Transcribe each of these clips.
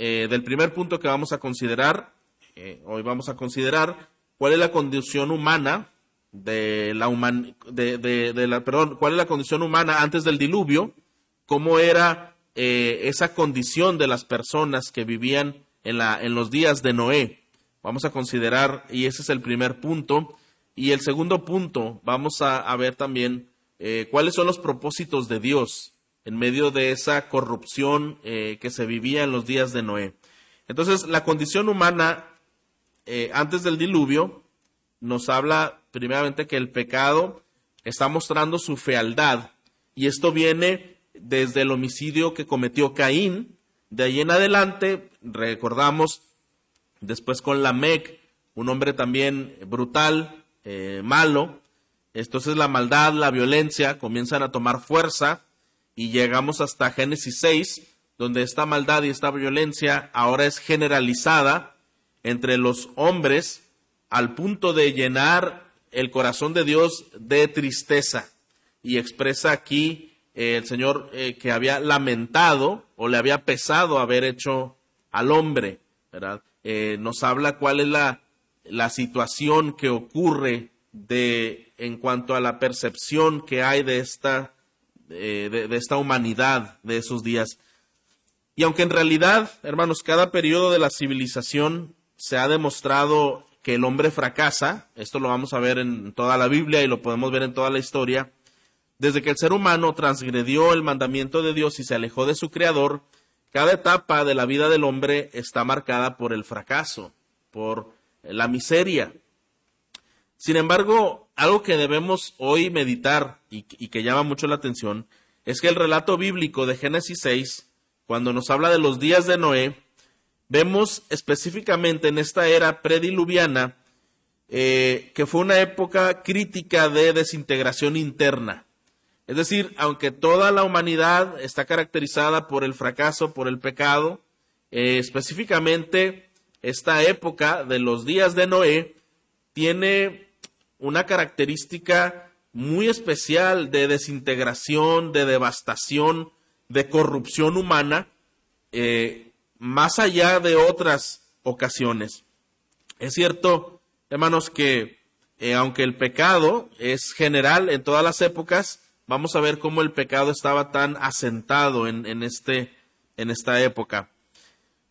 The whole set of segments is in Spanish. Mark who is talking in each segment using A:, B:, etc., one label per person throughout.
A: eh, del primer punto que vamos a considerar, eh, hoy vamos a considerar cuál es la condición humana de la, de, la perdón, cuál es la condición humana antes del diluvio, cómo era eh, esa condición de las personas que vivían en, la, en los días de Noé. Vamos a considerar, y ese es el primer punto. Y el segundo punto, vamos a, ver también cuáles son los propósitos de Dios en medio de esa corrupción eh, que se vivía en los días de Noé. Entonces, la condición humana eh, antes del diluvio nos habla primeramente que el pecado está mostrando su fealdad y esto viene desde el homicidio que cometió Caín. De ahí en adelante, recordamos, después con Lamec, un hombre también brutal, eh, malo. Entonces la maldad, la violencia comienzan a tomar fuerza y llegamos hasta Génesis 6, donde esta maldad y esta violencia ahora es generalizada entre los hombres al punto de llenar el corazón de Dios de tristeza. Y expresa aquí eh, el Señor eh, que había lamentado o le había pesado haber hecho al hombre, ¿verdad? Eh, nos habla cuál es la, la situación que ocurre de en cuanto a la percepción que hay de esta de, esta humanidad de esos días. Y aunque en realidad, hermanos, cada periodo de la civilización se ha demostrado que el hombre fracasa, esto lo vamos a ver en toda la Biblia y lo podemos ver en toda la historia, desde que el ser humano transgredió el mandamiento de Dios y se alejó de su Creador, cada etapa de la vida del hombre está marcada por el fracaso, por la miseria, sin embargo, algo que debemos hoy meditar y, que llama mucho la atención es que el relato bíblico de Génesis 6, cuando nos habla de los días de Noé, vemos específicamente en esta era prediluviana eh, que fue una época crítica de desintegración interna. Es decir, aunque toda la humanidad está caracterizada por el fracaso, por el pecado, eh, específicamente esta época de los días de Noé tiene una característica muy especial de desintegración, de devastación, de corrupción humana, eh, más allá de otras ocasiones. Es cierto, hermanos, que eh, aunque el pecado es general en todas las épocas, vamos a ver cómo el pecado estaba tan asentado en, en, este, en esta época.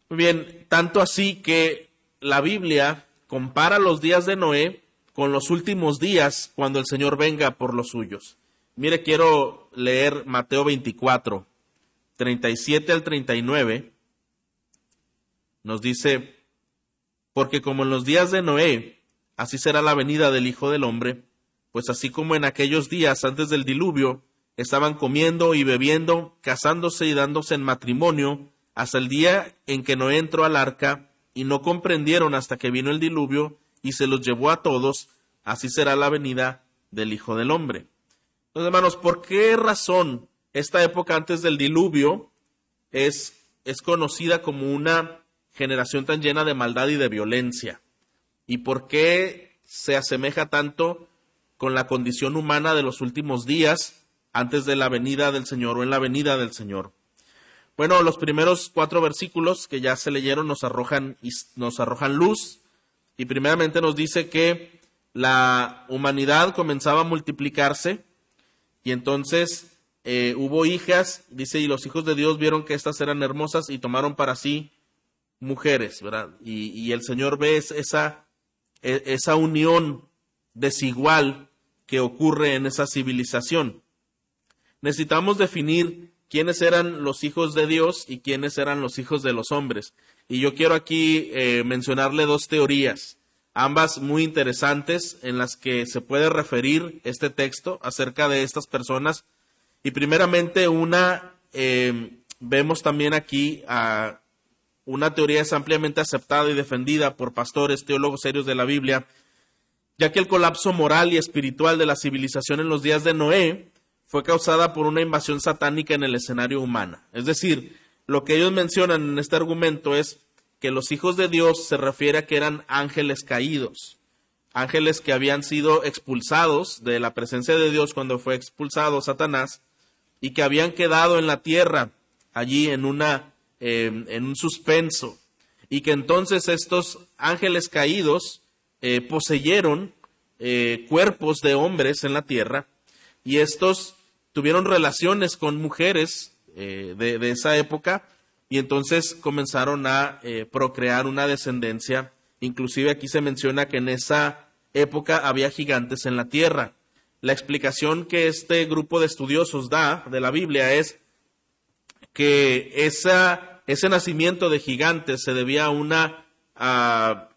A: Muy bien, tanto así que la Biblia compara los días de Noé con los últimos días cuando el Señor venga por los suyos. Mire, quiero leer Mateo 24, 37 al 39. Nos dice, porque como en los días de Noé, así será la venida del Hijo del Hombre, pues así como en aquellos días antes del diluvio, estaban comiendo y bebiendo, casándose y dándose en matrimonio, hasta el día en que Noé entró al arca, y no comprendieron hasta que vino el diluvio, y se los llevó a todos, así será la venida del Hijo del Hombre. Entonces, hermanos, ¿por qué razón esta época antes del diluvio es, es conocida como una generación tan llena de maldad y de violencia? ¿Y por qué se asemeja tanto con la condición humana de los últimos días antes de la venida del Señor o en la venida del Señor? Bueno, los primeros cuatro versículos que ya se leyeron nos arrojan, nos arrojan luz y primeramente nos dice que la humanidad comenzaba a multiplicarse y entonces eh, hubo hijas, dice, y los hijos de Dios vieron que éstas eran hermosas y tomaron para sí mujeres, ¿verdad? Y, el Señor ve esa, e, esa unión desigual que ocurre en esa civilización. Necesitamos definir quiénes eran los hijos de Dios y quiénes eran los hijos de los hombres. Y yo quiero aquí eh, mencionarle dos teorías, ambas muy interesantes en las que se puede referir este texto acerca de estas personas. Y primeramente una, eh, vemos también aquí a una teoría es ampliamente aceptada y defendida por pastores, teólogos serios de la Biblia, ya que el colapso moral y espiritual de la civilización en los días de Noé fue causada por una invasión satánica en el escenario humano. Es decir, lo que ellos mencionan en este argumento es que los hijos de Dios se refiere a que eran ángeles caídos, ángeles que habían sido expulsados de la presencia de Dios cuando fue expulsado Satanás y que habían quedado en la tierra, allí en una eh, en un suspenso y que entonces estos ángeles caídos eh, poseyeron eh, cuerpos de hombres en la tierra y estos tuvieron relaciones con mujeres de, de, esa época y entonces comenzaron a procrear una descendencia. Inclusive aquí se menciona que en esa época había gigantes en la tierra. La explicación que este grupo de estudiosos da de la Biblia es que esa, ese nacimiento de gigantes se debía a una a,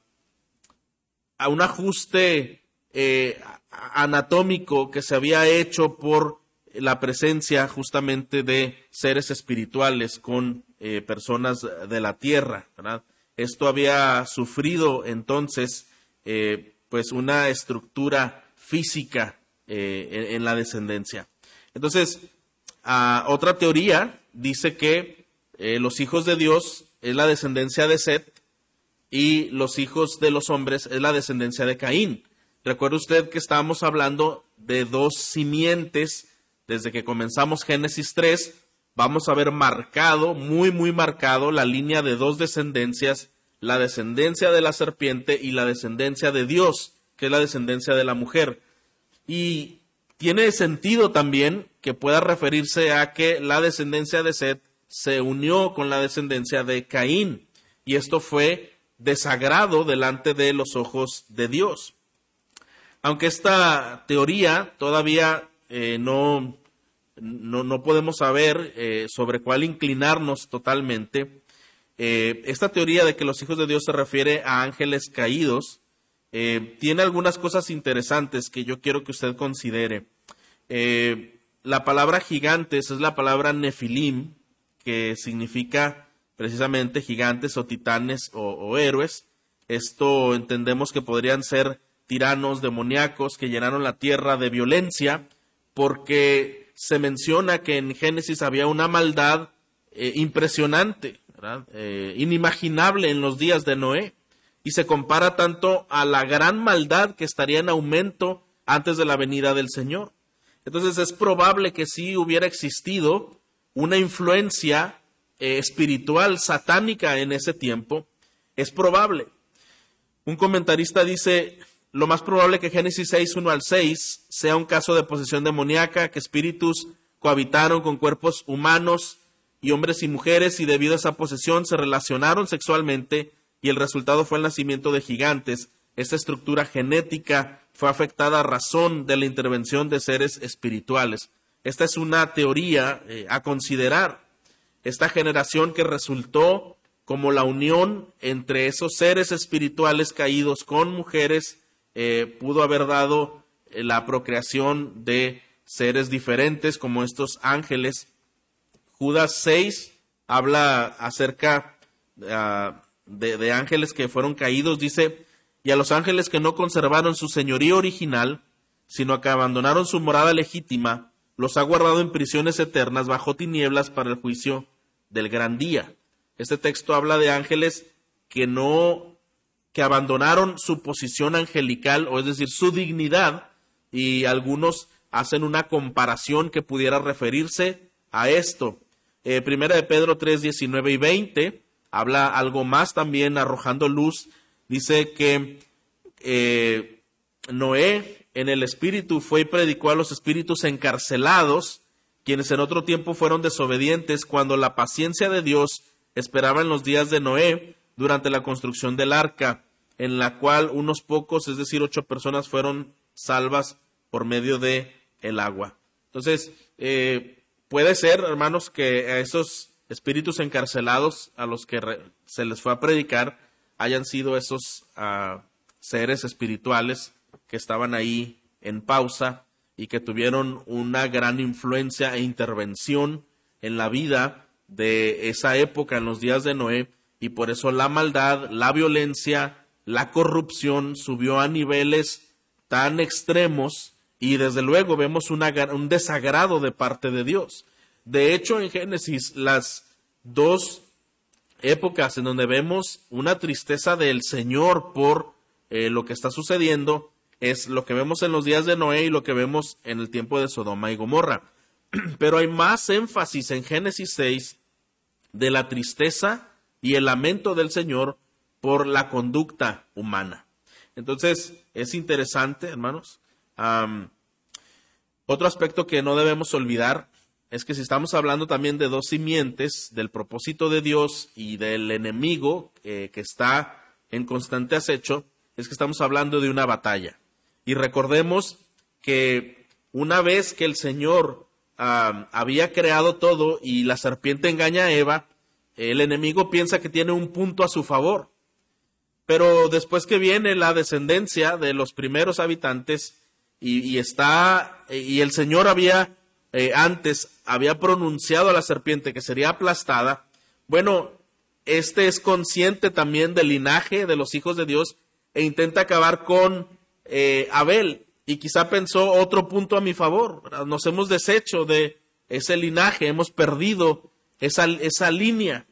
A: un ajuste eh, anatómico que se había hecho por la presencia justamente de seres espirituales con eh, personas de la tierra. Esto había sufrido entonces eh, pues una estructura física eh, en, la descendencia. Entonces, otra teoría dice que los hijos de Dios es la descendencia de Set y los hijos de los hombres es la descendencia de Caín. Recuerde usted que estábamos hablando de dos simientes desde que comenzamos Génesis 3. Vamos a ver marcado, muy, muy marcado, la línea de dos descendencias, la descendencia de la serpiente y la descendencia de Dios, que es la descendencia de la mujer. Y tiene sentido también que pueda referirse a que la descendencia de Seth se unió con la descendencia de Caín. Y esto fue desagrado delante de los ojos de Dios. Aunque esta teoría todavía eh, no, no, podemos saber eh, sobre cuál inclinarnos totalmente, eh, esta teoría de que los hijos de Dios se refiere a ángeles caídos tiene algunas cosas interesantes que yo quiero que usted considere. La palabra gigantes es la palabra nefilim, que significa precisamente gigantes o titanes o, héroes. Esto entendemos que podrían ser tiranos demoníacos que llenaron la tierra de violencia, porque se menciona que en Génesis había una maldad eh, impresionante, inimaginable en los días de Noé y se compara tanto a la gran maldad que estaría en aumento antes de la venida del Señor. Entonces es probable que sí hubiera existido una influencia eh, espiritual satánica en ese tiempo. Es probable. Un comentarista dice, lo más probable que Génesis 6, 1 al 6 sea un caso de posesión demoníaca, que espíritus cohabitaron con cuerpos humanos y hombres y mujeres y debido a esa posesión se relacionaron sexualmente y el resultado fue el nacimiento de gigantes. Esta estructura genética fue afectada a razón de la intervención de seres espirituales. Esta es una teoría eh, a considerar. Esta generación que resultó como la unión entre esos seres espirituales caídos con mujeres eh, pudo haber dado eh, la procreación de seres diferentes como estos ángeles. Judas 6 habla acerca uh, de, ángeles que fueron caídos, dice, y a los ángeles que no conservaron su señoría original, sino que abandonaron su morada legítima, los ha guardado en prisiones eternas bajo tinieblas para el juicio del gran día. Este texto habla de ángeles que no, que abandonaron su posición angelical, o es decir, su dignidad, y algunos hacen una comparación que pudiera referirse a esto. Eh, primera de Pedro 3, 19 y 20 habla algo más también arrojando luz. Dice que eh, Noé en el espíritu fue y predicó a los espíritus encarcelados, quienes en otro tiempo fueron desobedientes cuando la paciencia de Dios esperaba en los días de Noé durante la construcción del arca, en la cual unos pocos, es decir, ocho personas fueron salvas por medio de el agua. Entonces, eh, puede ser, hermanos, que a esos espíritus encarcelados a los que se les fue a predicar hayan sido esos ah, seres espirituales que estaban ahí en pausa y que tuvieron una gran influencia e intervención en la vida de esa época, en los días de Noé, y por eso la maldad, la violencia, la corrupción subió a niveles tan extremos y desde luego vemos un desagrado de parte de Dios. De hecho, en Génesis, las dos épocas en donde vemos una tristeza del Señor por eh, lo que está sucediendo es lo que vemos en los días de Noé y lo que vemos en el tiempo de Sodoma y Gomorra. Pero hay más énfasis en Génesis 6 de la tristeza y el lamento del Señor por la conducta humana. Entonces, es interesante, hermanos. otro aspecto que no debemos olvidar es que si estamos hablando también de dos simientes, del propósito de Dios y del enemigo eh, que está en constante acecho, es que estamos hablando de una batalla. Y recordemos que una vez que el Señor había creado todo y la serpiente engaña a Eva, el enemigo piensa que tiene un punto a su favor. Pero después que viene la descendencia de los primeros habitantes y, está, y el Señor había eh, antes, había pronunciado a la serpiente que sería aplastada, bueno, este es consciente también del linaje de los hijos de Dios e intenta acabar con eh, Abel y quizá pensó otro punto a mi favor. Nos hemos deshecho de ese linaje, hemos perdido esa, esa línea.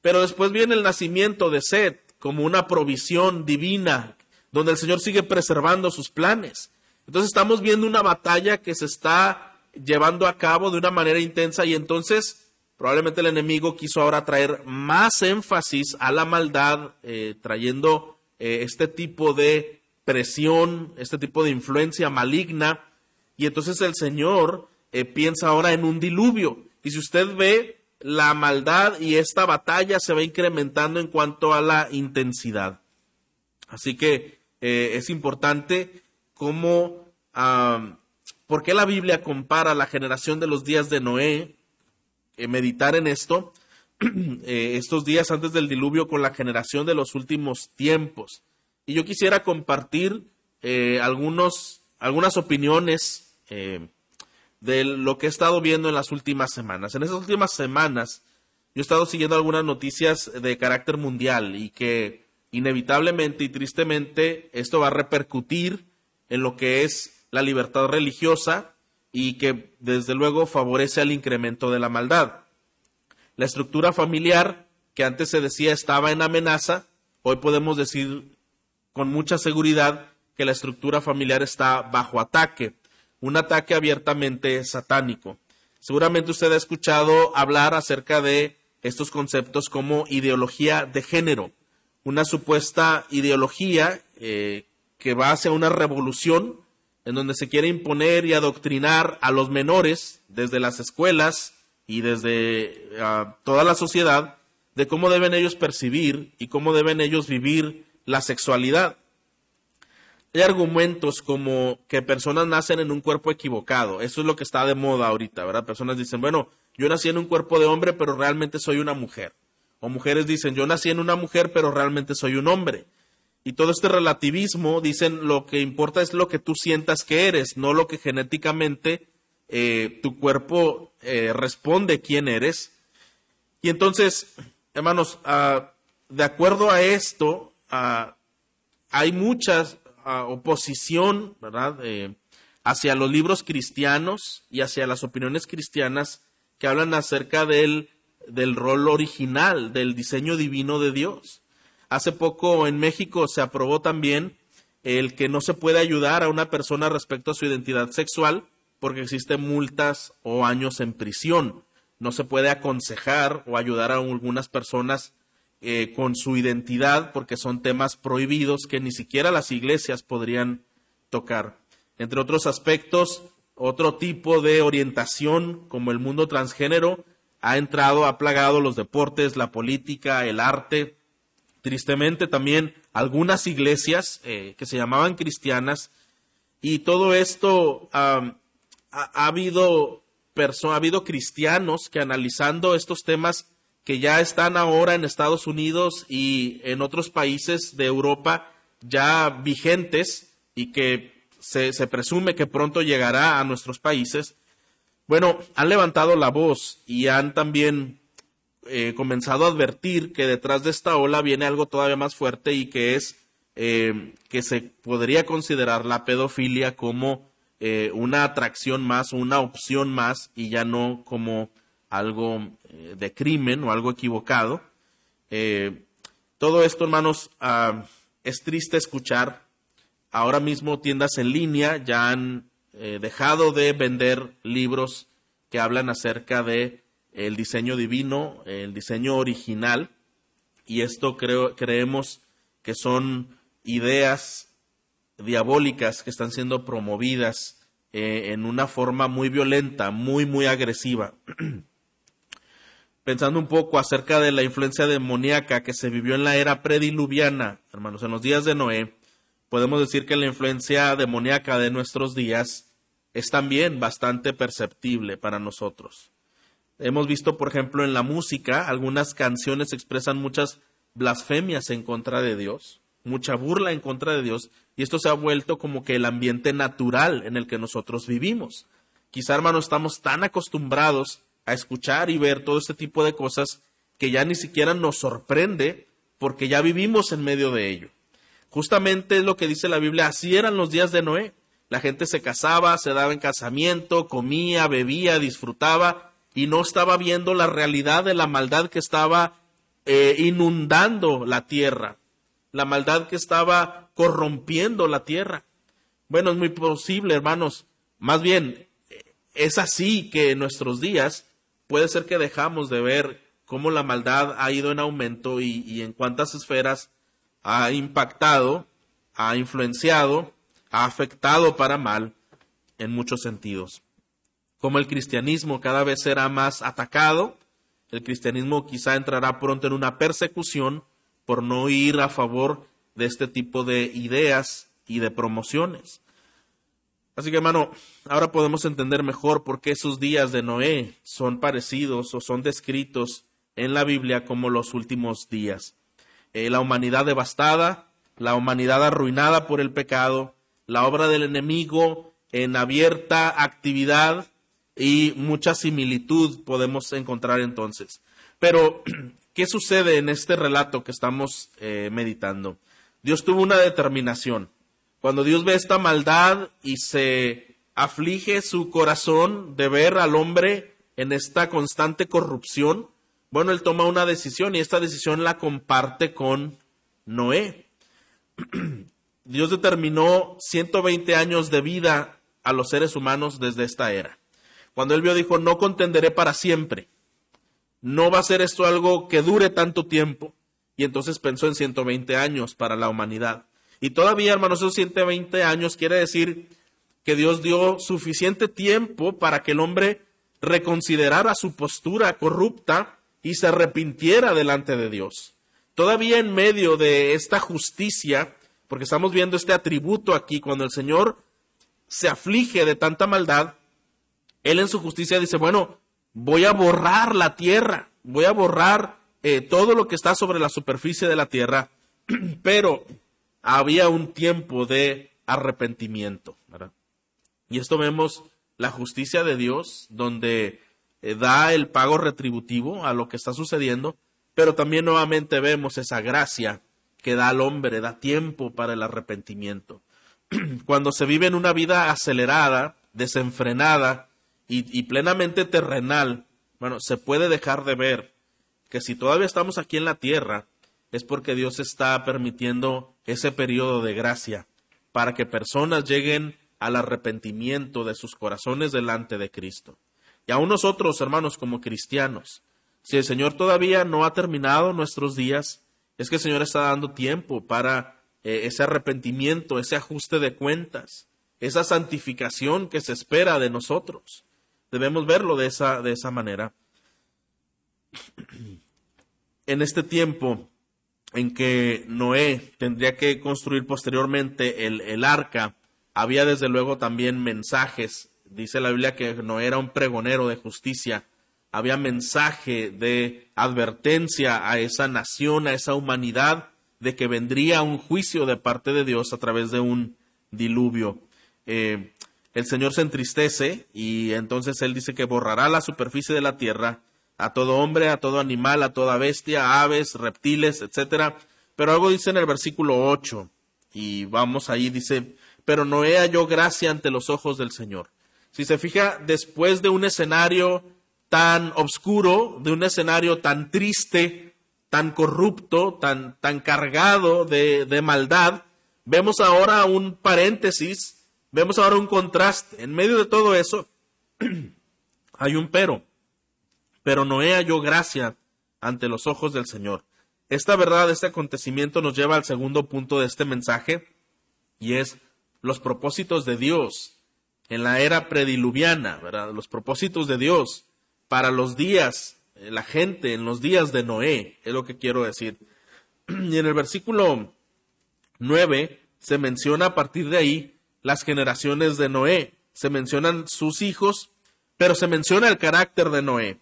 A: Pero después viene el nacimiento de Seth como una provisión divina, donde el Señor sigue preservando sus planes. Entonces estamos viendo una batalla que se está llevando a cabo de una manera intensa y entonces probablemente el enemigo quiso ahora traer más énfasis a la maldad, eh, trayendo eh, este tipo de presión, este tipo de influencia maligna. Y entonces el Señor eh, piensa ahora en un diluvio. Y si usted ve, la maldad y esta batalla se va incrementando en cuanto a la intensidad. Así que es importante cómo, ¿por qué la Biblia compara la generación de los días de Noé eh, meditar en esto, eh, estos días antes del diluvio, con la generación de los últimos tiempos. Y yo quisiera compartir eh, algunos, algunas opiniones de lo que he estado viendo en las últimas semanas. En esas últimas semanas yo he estado siguiendo algunas noticias de carácter mundial y que inevitablemente y tristemente esto va a repercutir en lo que es la libertad religiosa y que desde luego favorece al incremento de la maldad. La estructura familiar, que antes se decía estaba en amenaza, hoy podemos decir con mucha seguridad que la estructura familiar está bajo ataque, un ataque abiertamente satánico. Seguramente usted ha escuchado hablar acerca de estos conceptos como ideología de género, una supuesta ideología eh, que va hacia una revolución en donde se quiere imponer y adoctrinar a los menores desde las escuelas y desde ah, toda la sociedad de cómo deben ellos percibir y cómo deben ellos vivir la sexualidad. Hay argumentos como que personas nacen en un cuerpo equivocado. Eso es lo que está de moda ahorita, ¿verdad? Personas dicen, bueno, yo nací en un cuerpo de hombre, pero realmente soy una mujer. O mujeres dicen, yo nací en una mujer, pero realmente soy un hombre. Y todo este relativismo, dicen, lo que importa es lo que tú sientas que eres, no lo que genéticamente eh, tu cuerpo eh, responde quién eres. Y entonces, hermanos, ah, de acuerdo a esto, ah, hay mucha oposición, ¿verdad?, eh, hacia los libros cristianos y hacia las opiniones cristianas que hablan acerca del, del rol original, del diseño divino de Dios. Hace poco en México se aprobó también el que no se puede ayudar a una persona respecto a su identidad sexual porque existen multas o años en prisión. No se puede aconsejar o ayudar a algunas personas eh, con su identidad porque son temas prohibidos que ni siquiera las iglesias podrían tocar. Entre otros aspectos, otro tipo de orientación como el mundo transgénero ha entrado, ha plagado los deportes, la política, el arte, tristemente también algunas iglesias eh, que se llamaban cristianas y todo esto ha, habido ha habido cristianos que analizando estos temas que ya están ahora en Estados Unidos y en otros países de Europa ya vigentes y que se, presume que pronto llegará a nuestros países, bueno, han levantado la voz y han también eh, comenzado a advertir que detrás de esta ola viene algo todavía más fuerte y que es eh, que se podría considerar la pedofilia como eh, una atracción más una opción más y ya no como algo de crimen o algo equivocado. todo esto, hermanos, ah, es triste escuchar. Ahora mismo tiendas en línea ya han dejado de vender libros que hablan acerca de el diseño divino, el diseño original, y esto creemos que son ideas diabólicas que están siendo promovidas eh, en una forma muy violenta, muy, muy agresiva. Pensando un poco acerca de la influencia demoníaca que se vivió en la era prediluviana, hermanos, en los días de Noé, podemos decir que la influencia demoníaca de nuestros días es también bastante perceptible para nosotros. Hemos visto, por ejemplo, en la música, algunas canciones expresan muchas blasfemias en contra de Dios, mucha burla en contra de Dios, y esto se ha vuelto como que el ambiente natural en el que nosotros vivimos. Quizá, hermanos, estamos tan acostumbrados a escuchar y ver todo este tipo de cosas que ya ni siquiera nos sorprende porque ya vivimos en medio de ello. Justamente es lo que dice la Biblia, así eran los días de Noé. La gente se casaba, se daba en casamiento, comía, bebía, disfrutaba, y no estaba viendo la realidad de la maldad que estaba eh, inundando la tierra, la maldad que estaba corrompiendo la tierra. Bueno, es muy posible, hermanos. Más bien, es así que en nuestros días puede ser que dejamos de ver cómo la maldad ha ido en aumento y, y en cuántas esferas ha impactado, ha influenciado, ha afectado para mal en muchos sentidos como el cristianismo cada vez será más atacado, el cristianismo quizá entrará pronto en una persecución por no ir a favor de este tipo de ideas y de promociones. Así que hermano, ahora podemos entender mejor por qué esos días de Noé son parecidos o son descritos en la Biblia como los últimos días. Eh, la humanidad devastada, la humanidad arruinada por el pecado, la obra del enemigo en abierta actividad, y mucha similitud podemos encontrar entonces. Pero, ¿qué sucede en este relato que estamos eh, meditando? Dios tuvo una determinación. Cuando Dios ve esta maldad y se aflige su corazón de ver al hombre en esta constante corrupción, bueno, él toma una decisión y esta decisión la comparte con Noé. Dios determinó 120 años de vida a los seres humanos desde esta era. Cuando él vio, dijo, no contenderé para siempre. No va a ser esto algo que dure tanto tiempo. Y entonces pensó en 120 años para la humanidad. Y todavía, hermanos, esos 120 años quiere decir que Dios dio suficiente tiempo para que el hombre reconsiderara su postura corrupta y se arrepintiera delante de Dios. Todavía en medio de esta justicia, porque estamos viendo este atributo aquí, cuando el Señor se aflige de tanta maldad, él en su justicia dice, bueno, voy a borrar la tierra, voy a borrar eh, todo lo que está sobre la superficie de la tierra, pero había un tiempo de arrepentimiento. Y esto vemos la justicia de Dios, donde eh, da el pago retributivo a lo que está sucediendo, pero también nuevamente vemos esa gracia que da al hombre, da tiempo para el arrepentimiento. Cuando se vive en una vida acelerada, desenfrenada, y, plenamente terrenal, bueno, se puede dejar de ver que si todavía estamos aquí en la tierra, es porque Dios está permitiendo ese periodo de gracia para que personas lleguen al arrepentimiento de sus corazones delante de Cristo. Y aún nosotros, hermanos, como cristianos, si el Señor todavía no ha terminado nuestros días, es que el Señor está dando tiempo para eh, ese arrepentimiento, ese ajuste de cuentas, esa santificación que se espera de nosotros. Debemos verlo de esa, de esa manera. En este tiempo en que Noé tendría que construir posteriormente el, el arca, había desde luego también mensajes. Dice la Biblia que Noé era un pregonero de justicia. Había mensaje de advertencia a esa nación, a esa humanidad, de que vendría un juicio de parte de Dios a través de un diluvio. Eh, el Señor se entristece y entonces Él dice que borrará la superficie de la tierra a todo hombre, a todo animal, a toda bestia, aves, reptiles, etcétera. Pero algo dice en el versículo 8 y vamos ahí, dice, pero Noé halló gracia ante los ojos del Señor. Si se fija, después de un escenario tan oscuro, de un escenario tan triste, tan corrupto, tan, tan cargado de, de maldad, vemos ahora un paréntesis Vemos ahora un contraste. En medio de todo eso hay un pero. Pero Noé halló gracia ante los ojos del Señor. Esta verdad, este acontecimiento nos lleva al segundo punto de este mensaje, y es los propósitos de Dios en la era prediluviana, ¿verdad? Los propósitos de Dios para los días, eh, la gente en los días de Noé, es lo que quiero decir. Y en el versículo 9 se menciona a partir de ahí las generaciones de Noé, se mencionan sus hijos, pero se menciona el carácter de Noé.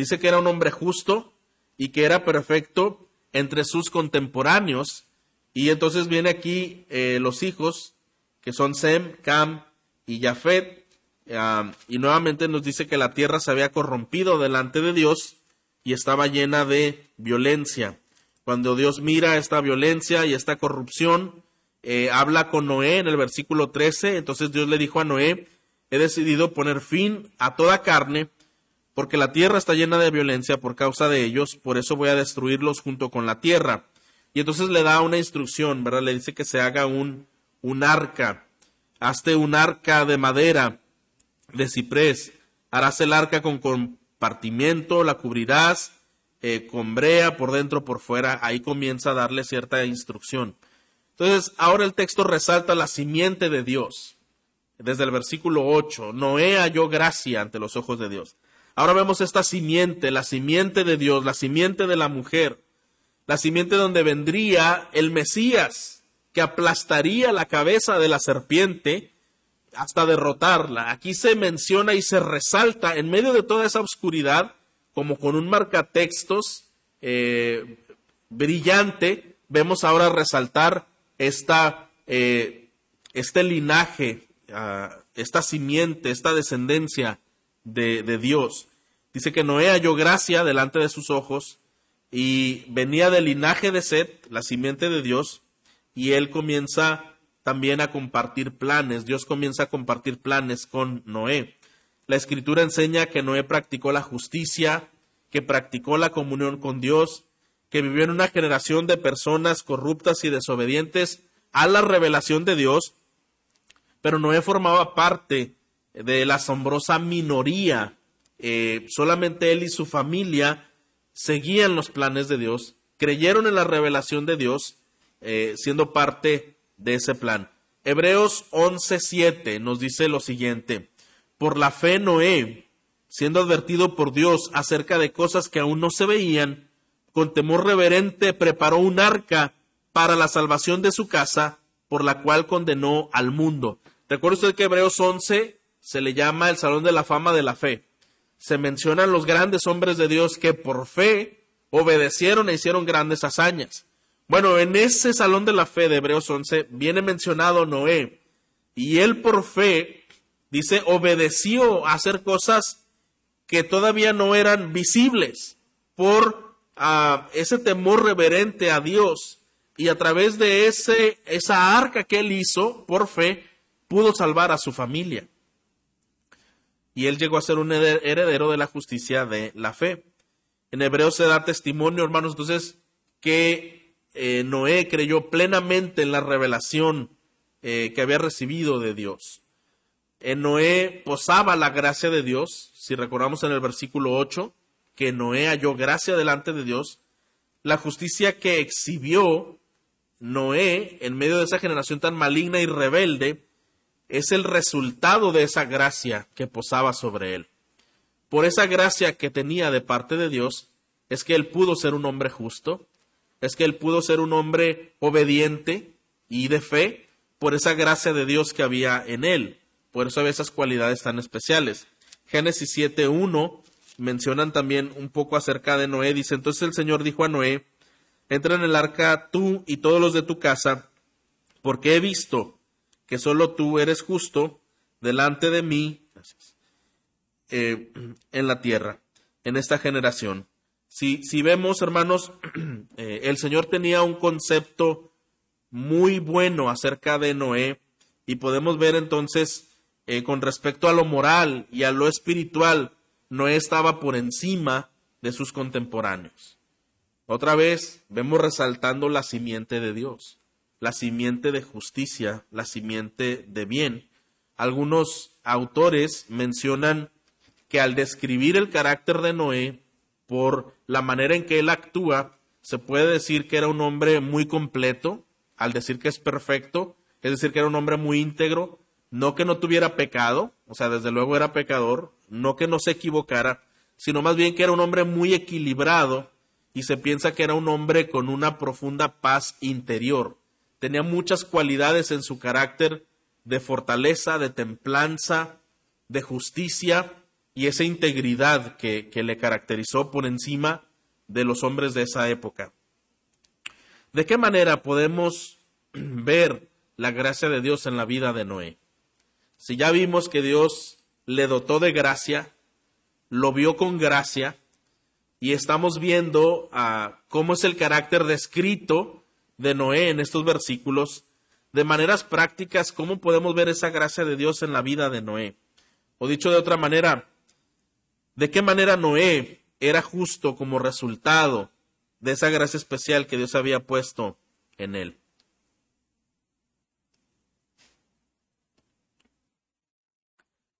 A: Dice que era un hombre justo y que era perfecto entre sus contemporáneos. Y entonces viene aquí eh, los hijos, que son Sem, Cam y Jafet, y nuevamente nos dice que la tierra se había corrompido delante de Dios y estaba llena de violencia. Cuando Dios mira esta violencia y esta corrupción, eh, habla con Noé en el versículo 13, entonces Dios le dijo a Noé, he decidido poner fin a toda carne, porque la tierra está llena de violencia por causa de ellos, por eso voy a destruirlos junto con la tierra. Y entonces le da una instrucción, ¿verdad? Le dice que se haga un, un arca. Hazte un arca de madera, de ciprés. Harás el arca con compartimiento, la cubrirás eh, con brea por dentro, por fuera. Ahí comienza a darle cierta instrucción. Entonces, ahora el texto resalta la simiente de Dios. Desde el versículo 8, Noé halló gracia ante los ojos de Dios. Ahora vemos esta simiente, la simiente de Dios, la simiente de la mujer, la simiente donde vendría el Mesías, que aplastaría la cabeza de la serpiente hasta derrotarla. Aquí se menciona y se resalta en medio de toda esa oscuridad, como con un marcatextos eh, brillante, vemos ahora resaltar esta, eh, este linaje, ah, esta simiente, esta descendencia de, Dios. Dice que Noé halló gracia delante de sus ojos y venía del linaje de Set, la simiente de Dios, y él comienza también a compartir planes. Dios comienza a compartir planes con Noé. La escritura enseña que Noé practicó la justicia, que practicó la comunión con Dios, que vivió en una generación de personas corruptas y desobedientes a la revelación de Dios, pero Noé formaba parte de la asombrosa minoría. Eh, solamente él y su familia seguían los planes de Dios, creyeron en la revelación de Dios, eh, siendo parte de ese plan. Hebreos 11:7 nos dice lo siguiente: Por la fe Noé, siendo advertido por Dios acerca de cosas que aún no se veían, con temor reverente preparó un arca para la salvación de su casa, por la cual condenó al mundo. ¿Recuerda usted que Hebreos 11 se le llama el Salón de la Fama de la Fe. Se mencionan los grandes hombres de Dios que por fe obedecieron e hicieron grandes hazañas. Bueno, en ese Salón de la Fe de Hebreos 11 viene mencionado Noé y él por fe, dice, obedeció a hacer cosas que todavía no eran visibles por ah, ese temor reverente a Dios y a través de ese, esa arca que él hizo por fe, pudo salvar a su familia y él llegó a ser un heredero de la justicia de la fe. En Hebreos se da testimonio, hermanos, entonces, que eh, Noé creyó plenamente en la revelación eh, que había recibido de Dios. En Noé posaba la gracia de Dios, si recordamos en el versículo 8, que Noé halló gracia delante de Dios, la justicia que exhibió Noé en medio de esa generación tan maligna y rebelde, es el resultado de esa gracia que posaba sobre él. Por esa gracia que tenía de parte de Dios, es que él pudo ser un hombre justo, es que él pudo ser un hombre obediente y de fe, por esa gracia de Dios que había en él. Por eso había esas cualidades tan especiales. Génesis 7.1 mencionan también un poco acerca de Noé. Dice, entonces el Señor dijo a Noé, entra en el arca tú y todos los de tu casa, porque he visto que solo tú eres justo delante de mí eh, en la tierra, en esta generación. Si, si vemos, hermanos, eh, el Señor tenía un concepto muy bueno acerca de Noé y podemos ver entonces eh, con respecto a lo moral y a lo espiritual, Noé estaba por encima de sus contemporáneos. Otra vez vemos resaltando la simiente de Dios la simiente de justicia, la simiente de bien. Algunos autores mencionan que al describir el carácter de Noé, por la manera en que él actúa, se puede decir que era un hombre muy completo, al decir que es perfecto, es decir, que era un hombre muy íntegro, no que no tuviera pecado, o sea, desde luego era pecador, no que no se equivocara, sino más bien que era un hombre muy equilibrado y se piensa que era un hombre con una profunda paz interior. Tenía muchas cualidades en su carácter de fortaleza, de templanza, de justicia y esa integridad que, le caracterizó por encima de los hombres de esa época. ¿De qué manera podemos ver la gracia de Dios en la vida de Noé? Si ya vimos que Dios le dotó de gracia, lo vio con gracia, y estamos viendo ah, cómo es el carácter descrito de Noé en estos versículos, de maneras prácticas, cómo podemos ver esa gracia de Dios en la vida de Noé. O dicho de otra manera, ¿de qué manera Noé era justo como resultado de esa gracia especial que Dios había puesto en él.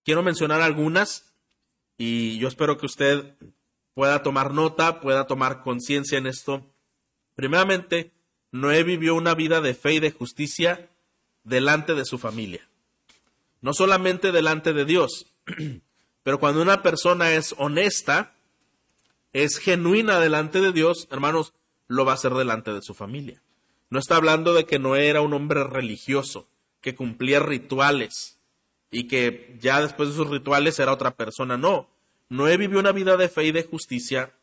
A: Quiero mencionar algunas y yo espero que usted pueda tomar nota, pueda tomar conciencia en esto. Primeramente, Noé vivió una vida de fe y de justicia delante de su familia. No solamente delante de Dios, pero cuando una persona es honesta, es genuina delante de Dios, hermanos, lo va a hacer delante de su familia. No está hablando de que Noé era un hombre religioso, que cumplía rituales y que ya después de sus rituales era otra persona. No, Noé vivió una vida de fe y de justicia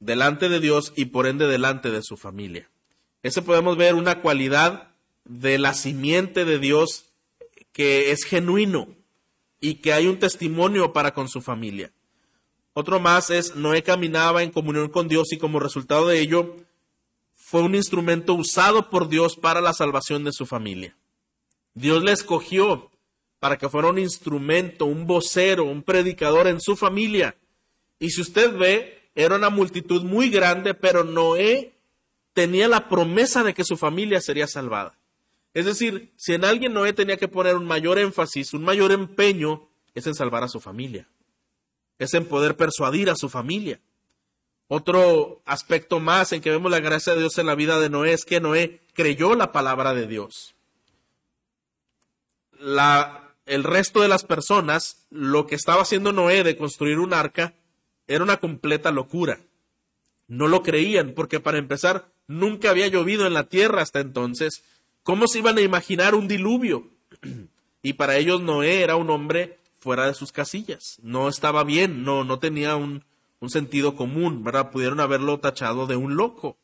A: delante de Dios y por ende delante de su familia. Ese podemos ver una cualidad de la simiente de Dios que es genuino y que hay un testimonio para con su familia. Otro más es, Noé caminaba en comunión con Dios y como resultado de ello fue un instrumento usado por Dios para la salvación de su familia. Dios le escogió para que fuera un instrumento, un vocero, un predicador en su familia. Y si usted ve, era una multitud muy grande, pero Noé tenía la promesa de que su familia sería salvada. Es decir, si en alguien Noé tenía que poner un mayor énfasis, un mayor empeño, es en salvar a su familia es en poder persuadir a su familia. Otro aspecto más en que vemos la gracia de Dios en la vida de Noé es que Noé creyó la palabra de Dios. El resto de las personas, lo que estaba haciendo Noé de construir un arca, era una completa locura. No lo creían, porque para empezar, nunca había llovido en la tierra hasta entonces. ¿Cómo se iban a imaginar un diluvio? Y para ellos Noé era un hombre fuera de sus casillas. No estaba bien, no, no tenía un, un sentido común, ¿verdad? Pudieron haberlo tachado de un loco.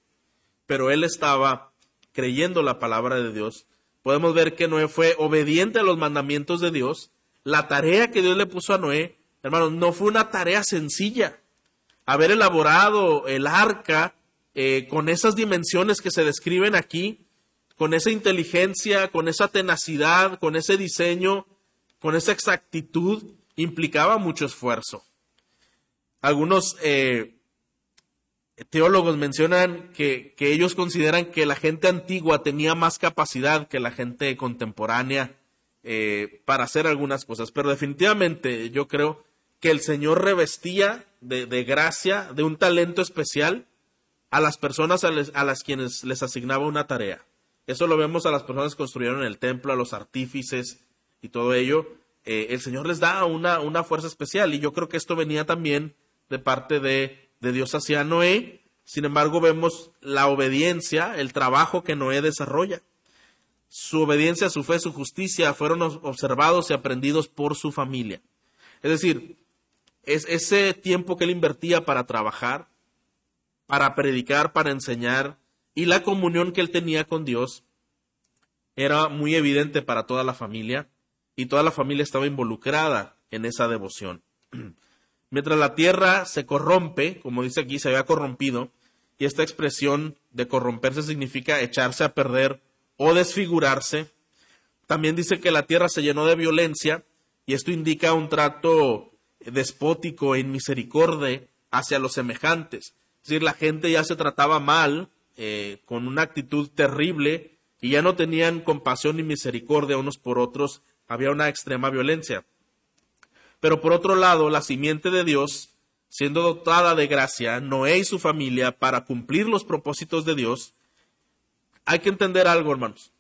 A: Pero él estaba creyendo la palabra de Dios. Podemos ver que Noé fue obediente a los mandamientos de Dios. La tarea que Dios le puso a Noé, hermanos, no fue una tarea sencilla. Haber elaborado el arca eh, con esas dimensiones que se describen aquí, con esa inteligencia, con esa tenacidad, con ese diseño, con esa exactitud implicaba mucho esfuerzo. Algunos eh, teólogos mencionan que, ellos consideran que la gente antigua tenía más capacidad que la gente contemporánea eh, para hacer algunas cosas, pero definitivamente yo creo que el Señor revestía de, gracia, de un talento especial a las personas a, a, las quienes les asignaba una tarea. Eso lo vemos a las personas que construyeron el templo, a los artífices, y todo ello, eh, el Señor les da una, una, fuerza especial. Y yo creo que esto venía también de parte de, de Dios hacia Noé. Sin embargo, vemos la obediencia, el trabajo que Noé desarrolla. Su obediencia, su fe, su justicia fueron observados y aprendidos por su familia. Es decir, es ese tiempo que él invertía para trabajar, para predicar, para enseñar, y la comunión que él tenía con Dios era muy evidente para toda la familia y toda la familia estaba involucrada en esa devoción. Mientras la tierra se corrompe, como dice aquí, se había corrompido, y esta expresión de corromperse significa echarse a perder o desfigurarse, también dice que la tierra se llenó de violencia, y esto indica un trato despótico e inmisericordia hacia los semejantes. Es decir, la gente ya se trataba mal, eh, con una actitud terrible, y ya no tenían compasión ni misericordia unos por otros, había una extrema violencia. Pero por otro lado, la simiente de Dios, siendo dotada de gracia, Noé y su familia, para cumplir los propósitos de Dios, hay que entender algo, hermanos.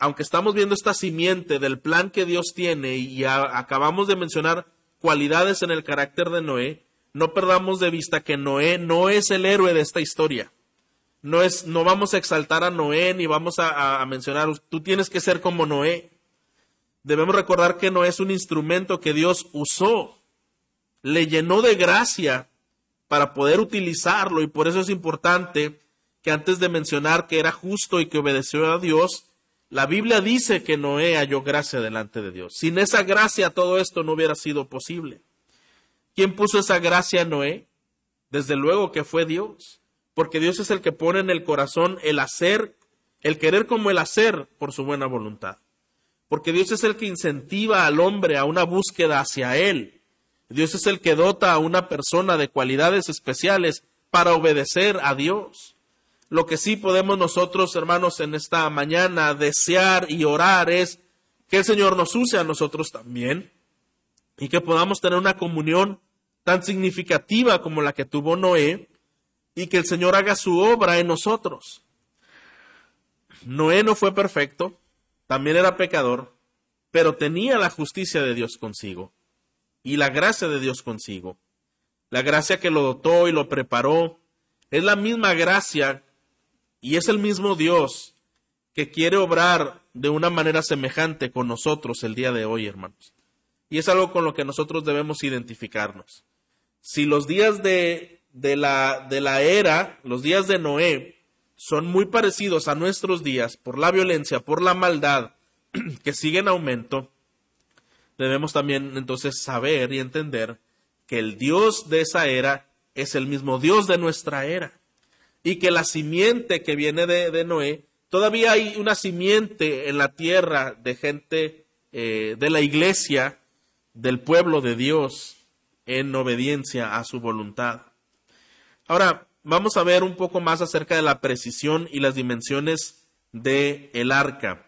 A: Aunque estamos viendo esta simiente del plan que Dios tiene y acabamos de mencionar cualidades en el carácter de Noé, no perdamos de vista que Noé no es el héroe de esta historia. No, es, no vamos a exaltar a Noé ni vamos a, mencionar, tú tienes que ser como Noé. Debemos recordar que Noé es un instrumento que Dios usó, le llenó de gracia para poder utilizarlo y por eso es importante que antes de mencionar que era justo y que obedeció a Dios, la Biblia dice que Noé halló gracia delante de Dios. Sin esa gracia todo esto no hubiera sido posible. ¿Quién puso esa gracia a Noé? Desde luego que fue Dios, porque Dios es el que pone en el corazón el hacer, el querer como el hacer por su buena voluntad. Porque Dios es el que incentiva al hombre a una búsqueda hacia Él. Dios es el que dota a una persona de cualidades especiales para obedecer a Dios. Lo que sí podemos nosotros, hermanos, en esta mañana desear y orar es que el Señor nos use a nosotros también y que podamos tener una comunión tan significativa como la que tuvo Noé y que el Señor haga su obra en nosotros. Noé no fue perfecto, también era pecador, pero tenía la justicia de Dios consigo y la gracia de Dios consigo. La gracia que lo dotó y lo preparó es la misma gracia y es el mismo Dios que quiere obrar de una manera semejante con nosotros el día de hoy, hermanos. Y es algo con lo que nosotros debemos identificarnos. Si los días de, de, la, de la era, los días de Noé, son muy parecidos a nuestros días por la violencia, por la maldad que sigue en aumento, debemos también entonces saber y entender que el Dios de esa era es el mismo Dios de nuestra era y que la simiente que viene de, Noé, todavía hay una simiente en la tierra de gente eh, de la iglesia del pueblo de Dios en obediencia a su voluntad. Ahora, vamos a ver un poco más acerca de la precisión y las dimensiones del el arca.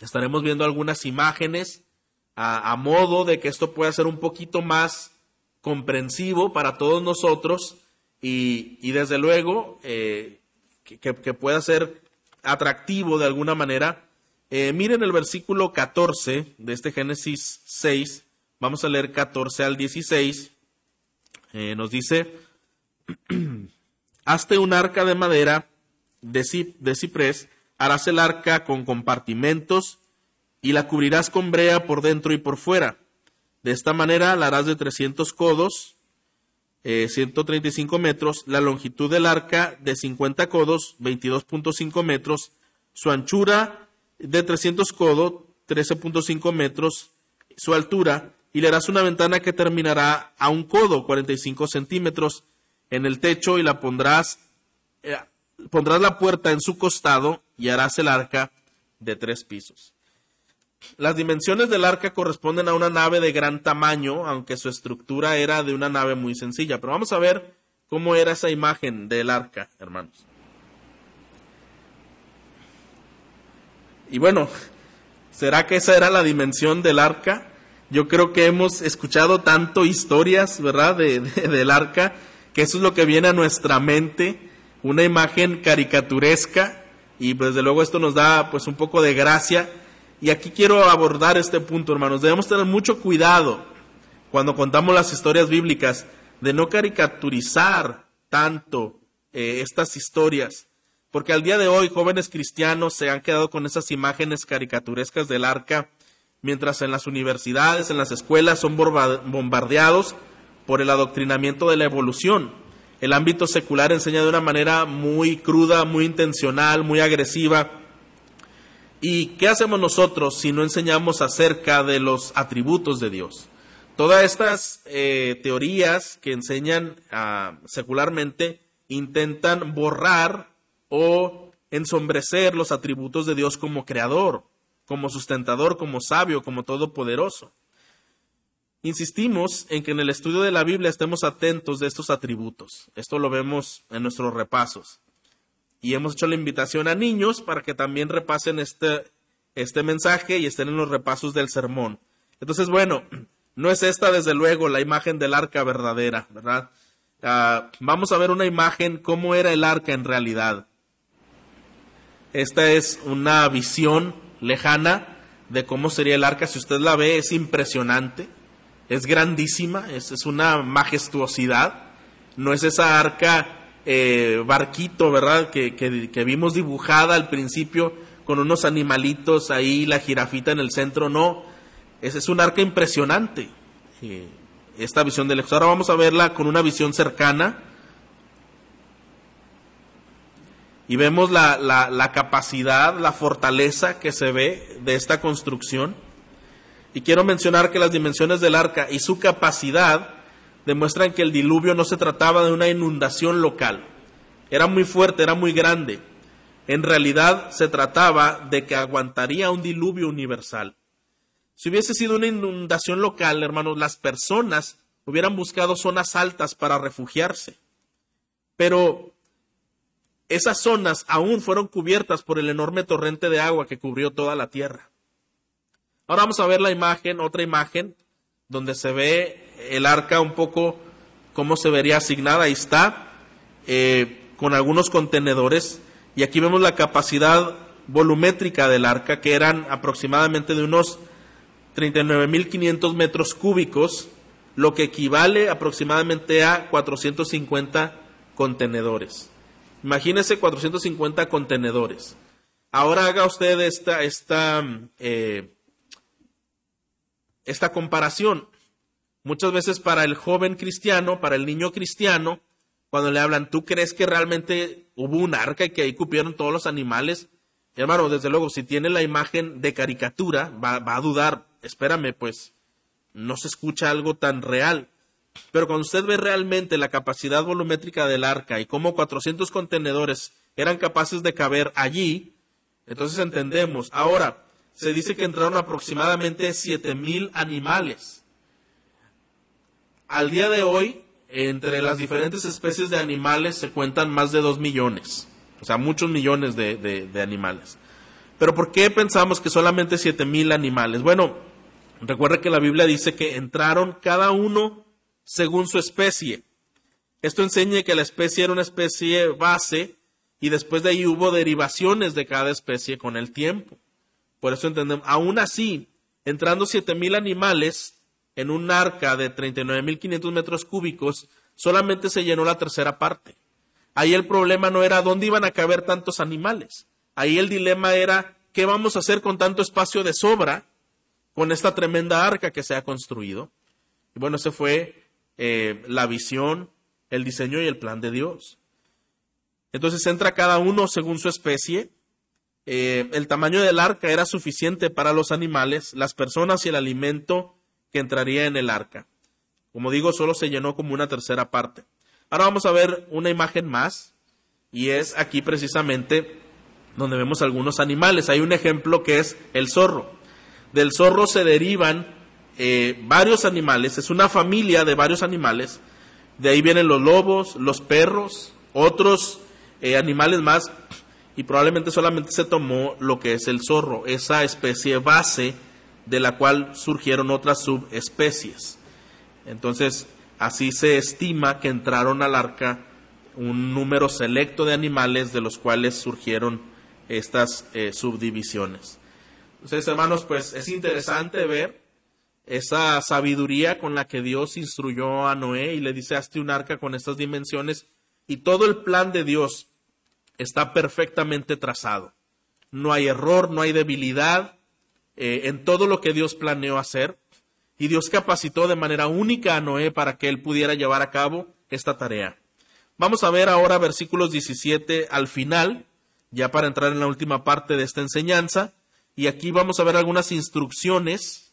A: Estaremos viendo algunas imágenes a, modo de que esto pueda ser un poquito más comprensivo para todos nosotros y, desde luego eh, que, pueda ser atractivo de alguna manera. Eh, miren el versículo 14 de este Génesis 6, Vamos a leer 14 al 16. Eh, nos dice, hazte un arca de madera de, ciprés, harás el arca con compartimentos y la cubrirás con brea por dentro y por fuera. De esta manera la harás de 300 codos, 135 eh, metros, la longitud del arca de 50 codos, 22.5 metros, su anchura de 300 codos, 13.5 metros, su altura y le harás una ventana que terminará a un codo, 45 centímetros, en el techo y la pondrás, eh, pondrás la puerta en su costado y harás el arca de tres pisos. Las dimensiones del arca corresponden a una nave de gran tamaño, aunque su estructura era de una nave muy sencilla. Pero vamos a ver cómo era esa imagen del arca, hermanos. Y bueno, ¿será que esa era la dimensión del arca? Yo creo que hemos escuchado tanto historias, ¿verdad?, de, del arca, que eso es lo que viene a nuestra mente, una imagen caricaturesca, y pues, desde luego esto nos da pues un poco de gracia. Y aquí quiero abordar este punto, hermanos. Debemos tener mucho cuidado cuando contamos las historias bíblicas de no caricaturizar tanto eh, estas historias. Porque al día de hoy jóvenes cristianos se han quedado con esas imágenes caricaturescas del arca mientras en las universidades, en las escuelas son bombardeados por el adoctrinamiento de la evolución. El ámbito secular enseña de una manera muy cruda, muy intencional, muy agresiva. ¿Y qué hacemos nosotros si no enseñamos acerca de los atributos de Dios? Todas estas eh, teorías que enseñan ah, secularmente intentan borrar o ensombrecer los atributos de Dios como creador, como sustentador, como sabio, como todopoderoso. Insistimos en que en el estudio de la Biblia estemos atentos de estos atributos. Esto lo vemos en nuestros repasos. Y hemos hecho la invitación a niños para que también repasen este, este mensaje y estén en los repasos del sermón. Entonces, bueno, No es esta, desde luego, la imagen del arca verdadera, ¿verdad? Ah, vamos a ver una imagen, cómo era el arca en realidad. Esta es una visión lejana de cómo sería el arca. Si usted la ve, es impresionante, es grandísima, es, una majestuosidad. No es esa arca eh, barquito, ¿verdad? Que, que, vimos dibujada al principio con unos animalitos ahí, la jirafita en el centro. No, ese es un arca impresionante. Eh, esta visión del Ahora vamos a verla con una visión cercana. Y vemos la, la, capacidad, la fortaleza que se ve de esta construcción. Y quiero mencionar que las dimensiones del arca y su capacidad demuestran que el diluvio no se trataba de una inundación local. Era muy fuerte, era muy grande. En realidad se trataba de que aguantaría un diluvio universal. Si hubiese sido una inundación local, hermanos, las personas hubieran buscado zonas altas para refugiarse. Pero esas zonas aún fueron cubiertas por el enorme torrente de agua que cubrió toda la tierra. Ahora vamos a ver la imagen, otra imagen, donde se ve el arca un poco cómo se vería asignada. Ahí está, eh, con algunos contenedores. Y aquí vemos la capacidad volumétrica del arca, que eran aproximadamente de unos 39.500 metros cúbicos, lo que equivale aproximadamente a 450 contenedores. Imagínese 450 contenedores. Ahora haga usted esta, esta, eh, esta comparación. Muchas veces para el joven cristiano, para el niño cristiano, cuando le hablan, ¿tú crees que realmente hubo un arca y que ahí cupieron todos los animales? Hermano, desde luego, si tiene la imagen de caricatura, va, va a dudar, espérame, pues no se escucha algo tan real. Pero cuando usted ve realmente la capacidad volumétrica del arca y cómo 400 contenedores eran capaces de caber allí, entonces entendemos. Ahora, se dice que entraron aproximadamente 7000 animales. Al día de hoy, entre las diferentes especies de animales se cuentan más de 2 millones. O sea, muchos millones de, de animales. Pero ¿por qué pensamos que solamente 7000 animales? Bueno, recuerda que la Biblia dice que entraron cada uno según su especie. Esto enseña que la especie era una especie base y después de ahí hubo derivaciones de cada especie con el tiempo. Por eso entendemos, aún así, entrando siete mil animales en un arca de 39.500 metros cúbicos, solamente se llenó la tercera parte. Ahí el problema no era dónde iban a caber tantos animales. Ahí el dilema era qué vamos a hacer con tanto espacio de sobra con esta tremenda arca que se ha construido. Y bueno, ese fue eh, la visión, el diseño y el plan de Dios. Entonces entra cada uno según su especie. Eh, el tamaño del arca era suficiente para los animales, las personas y el alimento que entraría en el arca. Como digo, solo se llenó como una tercera parte. Ahora vamos a ver una imagen más y es aquí precisamente donde vemos algunos animales. Hay un ejemplo que es el zorro. Del zorro se derivan eh, varios animales, es una familia de varios animales. De ahí vienen los lobos, los perros, otros eh, animales más, y probablemente solamente se tomó lo que es el zorro, esa especie base de la cual surgieron otras subespecies. Entonces, así se estima que entraron al arca un número selecto de animales de los cuales surgieron estas eh, subdivisiones. Entonces, hermanos, pues es interesante ver esa sabiduría con la que Dios instruyó a Noé y le dice, hazte un arca con estas dimensiones y todo el plan de Dios está perfectamente trazado. No hay error, no hay debilidad eh, en todo lo que Dios planeó hacer y Dios capacitó de manera única a Noé para que él pudiera llevar a cabo esta tarea. Vamos a ver ahora versículos 17 al final, ya para entrar en la última parte de esta enseñanza, y aquí vamos a ver algunas instrucciones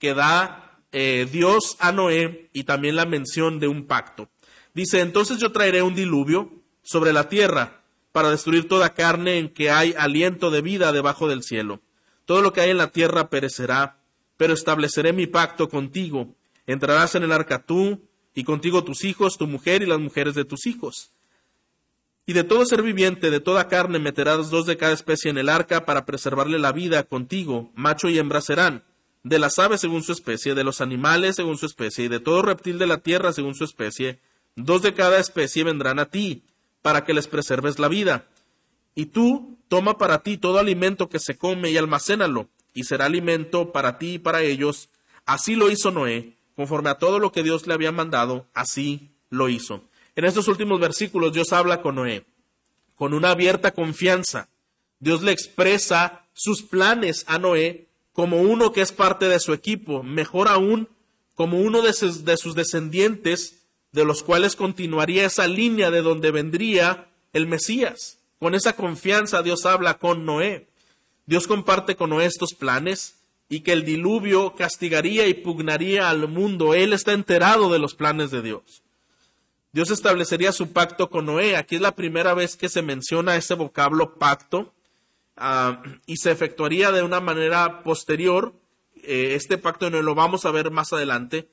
A: que da eh, Dios a Noé y también la mención de un pacto. Dice, entonces yo traeré un diluvio sobre la tierra para destruir toda carne en que hay aliento de vida debajo del cielo. Todo lo que hay en la tierra perecerá, pero estableceré mi pacto contigo. Entrarás en el arca tú, y contigo tus hijos, tu mujer y las mujeres de tus hijos. Y de todo ser viviente, de toda carne, meterás dos de cada especie en el arca para preservarle la vida contigo, macho y hembra serán de las aves según su especie, de los animales según su especie, y de todo reptil de la tierra según su especie, dos de cada especie vendrán a ti, para que les preserves la vida. Y tú toma para ti todo alimento que se come y almacénalo, y será alimento para ti y para ellos. Así lo hizo Noé, conforme a todo lo que Dios le había mandado, así lo hizo. En estos últimos versículos Dios habla con Noé, con una abierta confianza. Dios le expresa sus planes a Noé como uno que es parte de su equipo, mejor aún, como uno de sus, de sus descendientes, de los cuales continuaría esa línea de donde vendría el Mesías. Con esa confianza Dios habla con Noé. Dios comparte con Noé estos planes y que el diluvio castigaría y pugnaría al mundo. Él está enterado de los planes de Dios. Dios establecería su pacto con Noé. Aquí es la primera vez que se menciona ese vocablo pacto ah, y se efectuaría de una manera posterior. Eh, este pacto no lo vamos a ver más adelante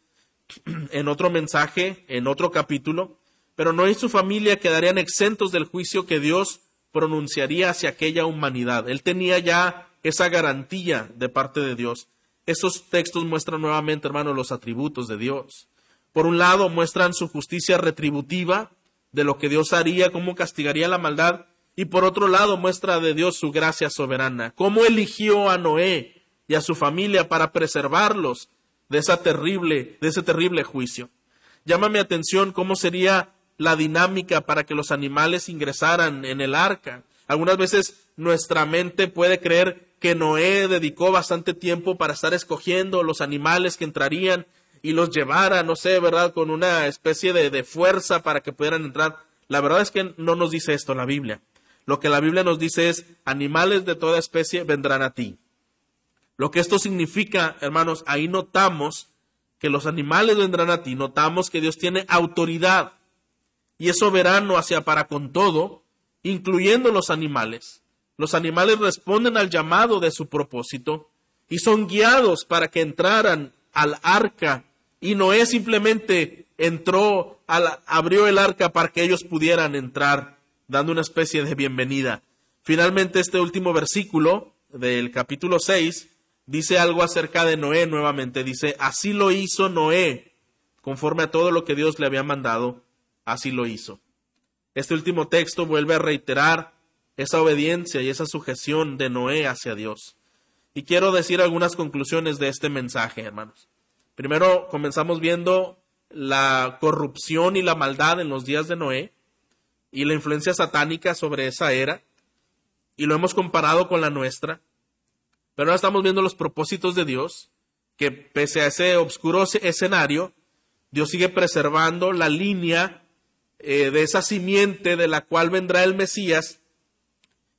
A: en otro mensaje, en otro capítulo. Pero Noé y su familia quedarían exentos del juicio que Dios pronunciaría hacia aquella humanidad. Él tenía ya esa garantía de parte de Dios. Esos textos muestran nuevamente, hermanos, los atributos de Dios. Por un lado, muestran su justicia retributiva de lo que Dios haría, cómo castigaría la maldad, y por otro lado, muestra de Dios su gracia soberana, cómo eligió a Noé y a su familia para preservarlos de esa terrible, de ese terrible juicio. Llama mi atención cómo sería la dinámica para que los animales ingresaran en el arca. Algunas veces nuestra mente puede creer que Noé dedicó bastante tiempo para estar escogiendo los animales que entrarían y los llevara, no sé, ¿verdad?, con una especie de, de fuerza para que pudieran entrar. La verdad es que no nos dice esto la Biblia. Lo que la Biblia nos dice es, animales de toda especie vendrán a ti. Lo que esto significa, hermanos, ahí notamos que los animales vendrán a ti, notamos que Dios tiene autoridad y es soberano hacia para con todo, incluyendo los animales. Los animales responden al llamado de su propósito y son guiados para que entraran al arca. Y Noé simplemente entró, abrió el arca para que ellos pudieran entrar, dando una especie de bienvenida. Finalmente, este último versículo del capítulo 6 dice algo acerca de Noé nuevamente. Dice, así lo hizo Noé, conforme a todo lo que Dios le había mandado así lo hizo. Este último texto vuelve a reiterar esa obediencia y esa sujeción de Noé hacia Dios. Y quiero decir algunas conclusiones de este mensaje, hermanos. Primero, comenzamos viendo la corrupción y la maldad en los días de Noé y la influencia satánica sobre esa era, y lo hemos comparado con la nuestra. Pero ahora estamos viendo los propósitos de Dios, que pese a ese oscuro escenario, Dios sigue preservando la línea eh, de esa simiente de la cual vendrá el Mesías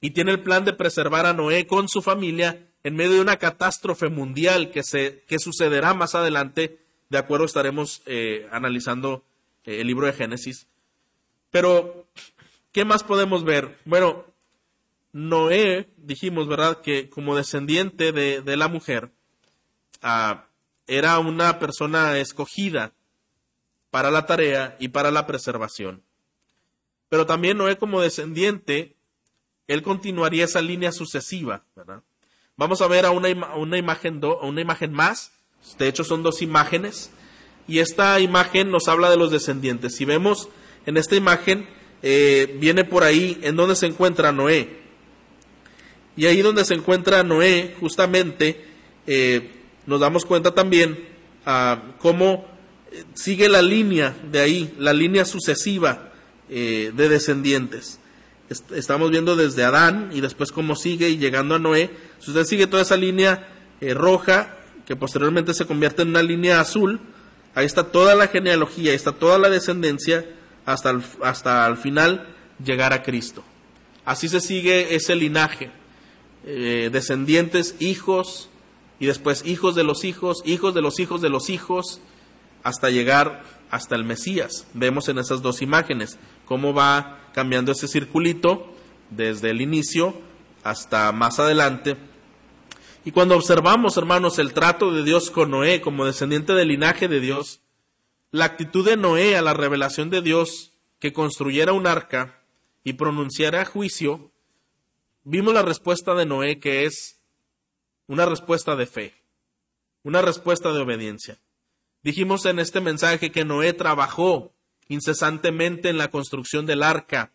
A: y tiene el plan de preservar a Noé con su familia en medio de una catástrofe mundial que, se, que sucederá más adelante. De acuerdo, estaremos eh, analizando eh, el libro de Génesis. Pero, ¿qué más podemos ver? Bueno, Noé, dijimos, ¿verdad?, que como descendiente de, la mujer, ah, era una persona escogida para la tarea y para la preservación. Pero también Noé como descendiente, él continuaría esa línea sucesiva. Vamos a ver a una, una imagen una imagen más. De hecho, son dos imágenes. Y esta imagen nos habla de los descendientes. Si vemos en esta imagen, eh, viene por ahí en donde se encuentra Noé. Y ahí donde se encuentra Noé, justamente, eh, nos damos cuenta también ah, cómo sigue la línea de ahí, la línea sucesiva eh, de descendientes. estamos viendo desde Adán y después cómo sigue y llegando a Noé. Si usted sigue toda esa línea eh, roja, que posteriormente se convierte en una línea azul, ahí está toda la genealogía, ahí está toda la descendencia hasta el, hasta al final llegar a Cristo. Así se sigue ese linaje. Eh, descendientes, hijos, y después hijos de los hijos, hijos de los hijos de los hijos, hasta llegar hasta el Mesías. Vemos en esas dos imágenes cómo va cambiando ese circulito desde el inicio hasta más adelante. Y cuando observamos, hermanos, el trato de Dios con Noé como descendiente del linaje de Dios, la actitud de Noé a la revelación de Dios que construyera un arca y pronunciara juicio, vimos la respuesta de Noé que es una respuesta de fe una respuesta de obediencia. Dijimos en este mensaje que Noé trabajó incesantemente en la construcción del arca.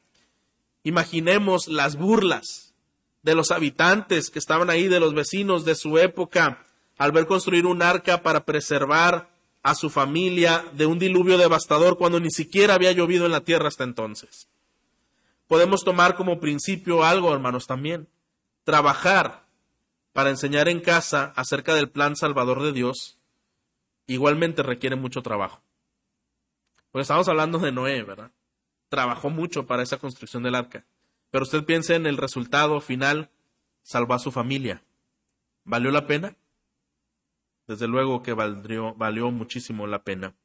A: Imaginemos las burlas de los habitantes que estaban ahí, de los vecinos de su época, al ver construir un arca para preservar a su familia de un diluvio devastador cuando ni siquiera había llovido en la tierra hasta entonces. Podemos tomar como principio algo, hermanos, también. Trabajar para enseñar en casa acerca del plan salvador de Dios igualmente requiere mucho trabajo. Porque estamos hablando de Noé, ¿verdad? Trabajó mucho para esa construcción del arca. Pero usted piense en el resultado final, salvó a su familia. ¿Valió la pena? Desde luego que valió, muchísimo la pena.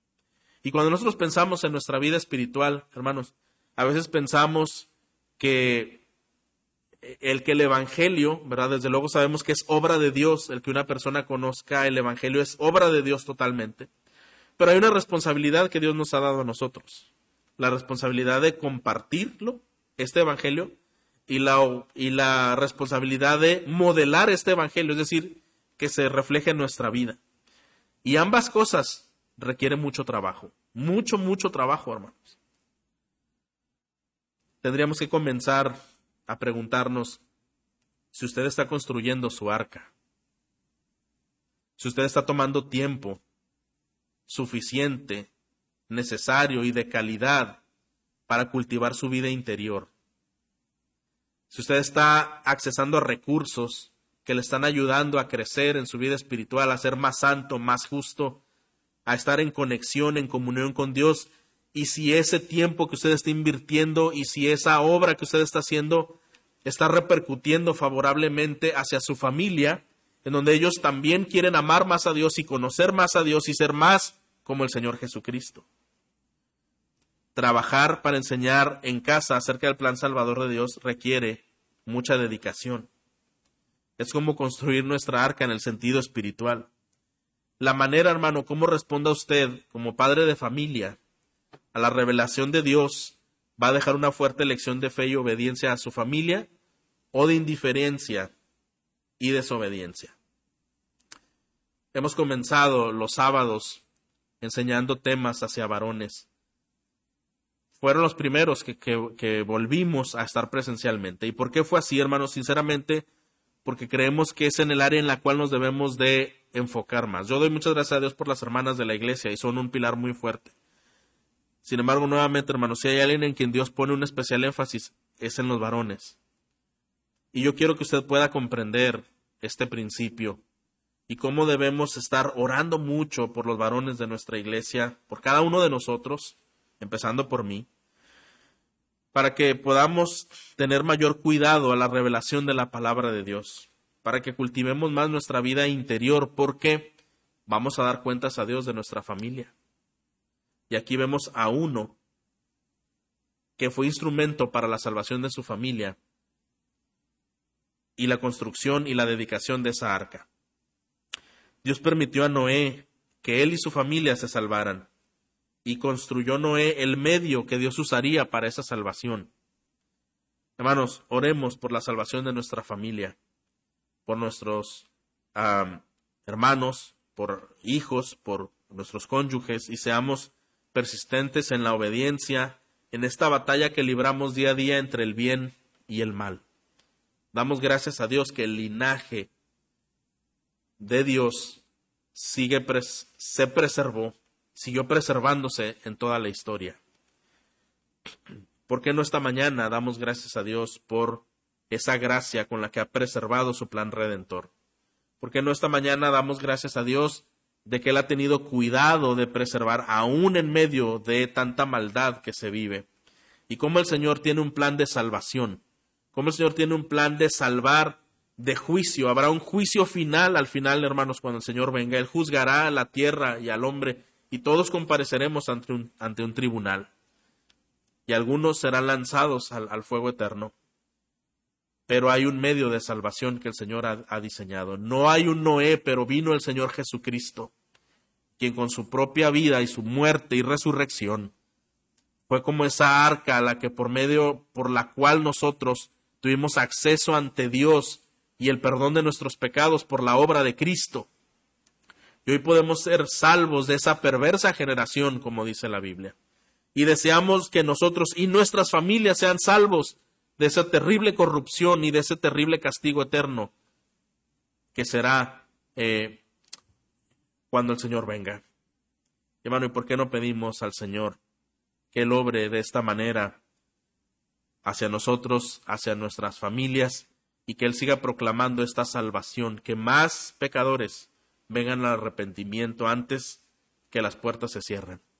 A: Y cuando nosotros pensamos en nuestra vida espiritual, hermanos, a veces pensamos que el que el Evangelio, ¿verdad? Desde luego sabemos que es obra de Dios, el que una persona conozca el Evangelio es obra de Dios totalmente. Pero hay una responsabilidad que Dios nos ha dado a nosotros, la responsabilidad de compartirlo, este Evangelio, y la, y la responsabilidad de modelar este Evangelio, es decir, que se refleje en nuestra vida. Y ambas cosas requieren mucho trabajo, mucho, mucho trabajo, hermanos. Tendríamos que comenzar a preguntarnos si usted está construyendo su arca, si usted está tomando tiempo suficiente, necesario y de calidad para cultivar su vida interior. Si usted está accesando a recursos que le están ayudando a crecer en su vida espiritual, a ser más santo, más justo, a estar en conexión, en comunión con Dios, y si ese tiempo que usted está invirtiendo y si esa obra que usted está haciendo está repercutiendo favorablemente hacia su familia, en donde ellos también quieren amar más a Dios y conocer más a Dios y ser más como el Señor Jesucristo. Trabajar para enseñar en casa acerca del plan salvador de Dios requiere mucha dedicación. Es como construir nuestra arca en el sentido espiritual. La manera, hermano, cómo responda usted como padre de familia a la revelación de Dios va a dejar una fuerte lección de fe y obediencia a su familia o de indiferencia y desobediencia. Hemos comenzado los sábados enseñando temas hacia varones. Fueron los primeros que, que, volvimos a estar presencialmente. ¿Y por qué fue así, hermanos? Sinceramente, porque creemos que es en el área en la cual nos debemos de enfocar más. Yo doy muchas gracias a Dios por las hermanas de la iglesia y son un pilar muy fuerte. Sin embargo, nuevamente, hermanos, si hay alguien en quien Dios pone un especial énfasis, es en los varones. Y yo quiero que usted pueda comprender este principio y cómo debemos estar orando mucho por los varones de nuestra iglesia, por cada uno de nosotros, empezando por mí, para que podamos tener mayor cuidado a la revelación de la palabra de Dios, para que cultivemos más nuestra vida interior, porque vamos a dar cuentas a Dios de nuestra familia. Y aquí vemos a uno que fue instrumento para la salvación de su familia y la construcción y la dedicación de esa arca. Dios permitió a Noé que él y su familia se salvaran, y construyó Noé el medio que Dios usaría para esa salvación. Hermanos, oremos por la salvación de nuestra familia, por nuestros hermanos, por hijos, por nuestros cónyuges, y seamos persistentes en la obediencia, en esta batalla que libramos día a día entre el bien y el mal. Damos gracias a Dios que el linaje de Dios sigue se preservó, siguió preservándose en toda la historia. ¿Por qué no esta mañana damos gracias a Dios por esa gracia con la que ha preservado su plan redentor? ¿Por qué no esta mañana damos gracias a Dios de que Él ha tenido cuidado de preservar aún en medio de tanta maldad que se vive? Y cómo el Señor tiene un plan de salvación, cómo el Señor tiene un plan de salvar de juicio. Habrá un juicio final al final, hermanos, cuando el Señor venga. Él juzgará a la tierra y al hombre y todos compareceremos ante un, ante un tribunal. Y algunos serán lanzados al, fuego eterno. Pero hay un medio de salvación que el Señor ha diseñado. No hay un Noé, pero vino el Señor Jesucristo, quien con su propia vida y su muerte y resurrección fue como esa arca a la que por medio por la cual nosotros tuvimos acceso ante Dios y el perdón de nuestros pecados por la obra de Cristo. Y hoy podemos ser salvos de esa perversa generación, como dice la Biblia. Y deseamos que nosotros y nuestras familias sean salvos de esa terrible corrupción y de ese terrible castigo eterno que será eh, cuando el Señor venga. Hermano, ¿y por qué no pedimos al Señor que Él obre de esta manera hacia nosotros, hacia nuestras familias, y que Él siga proclamando esta salvación, que más pecadores vengan al arrepentimiento antes que las puertas se cierren?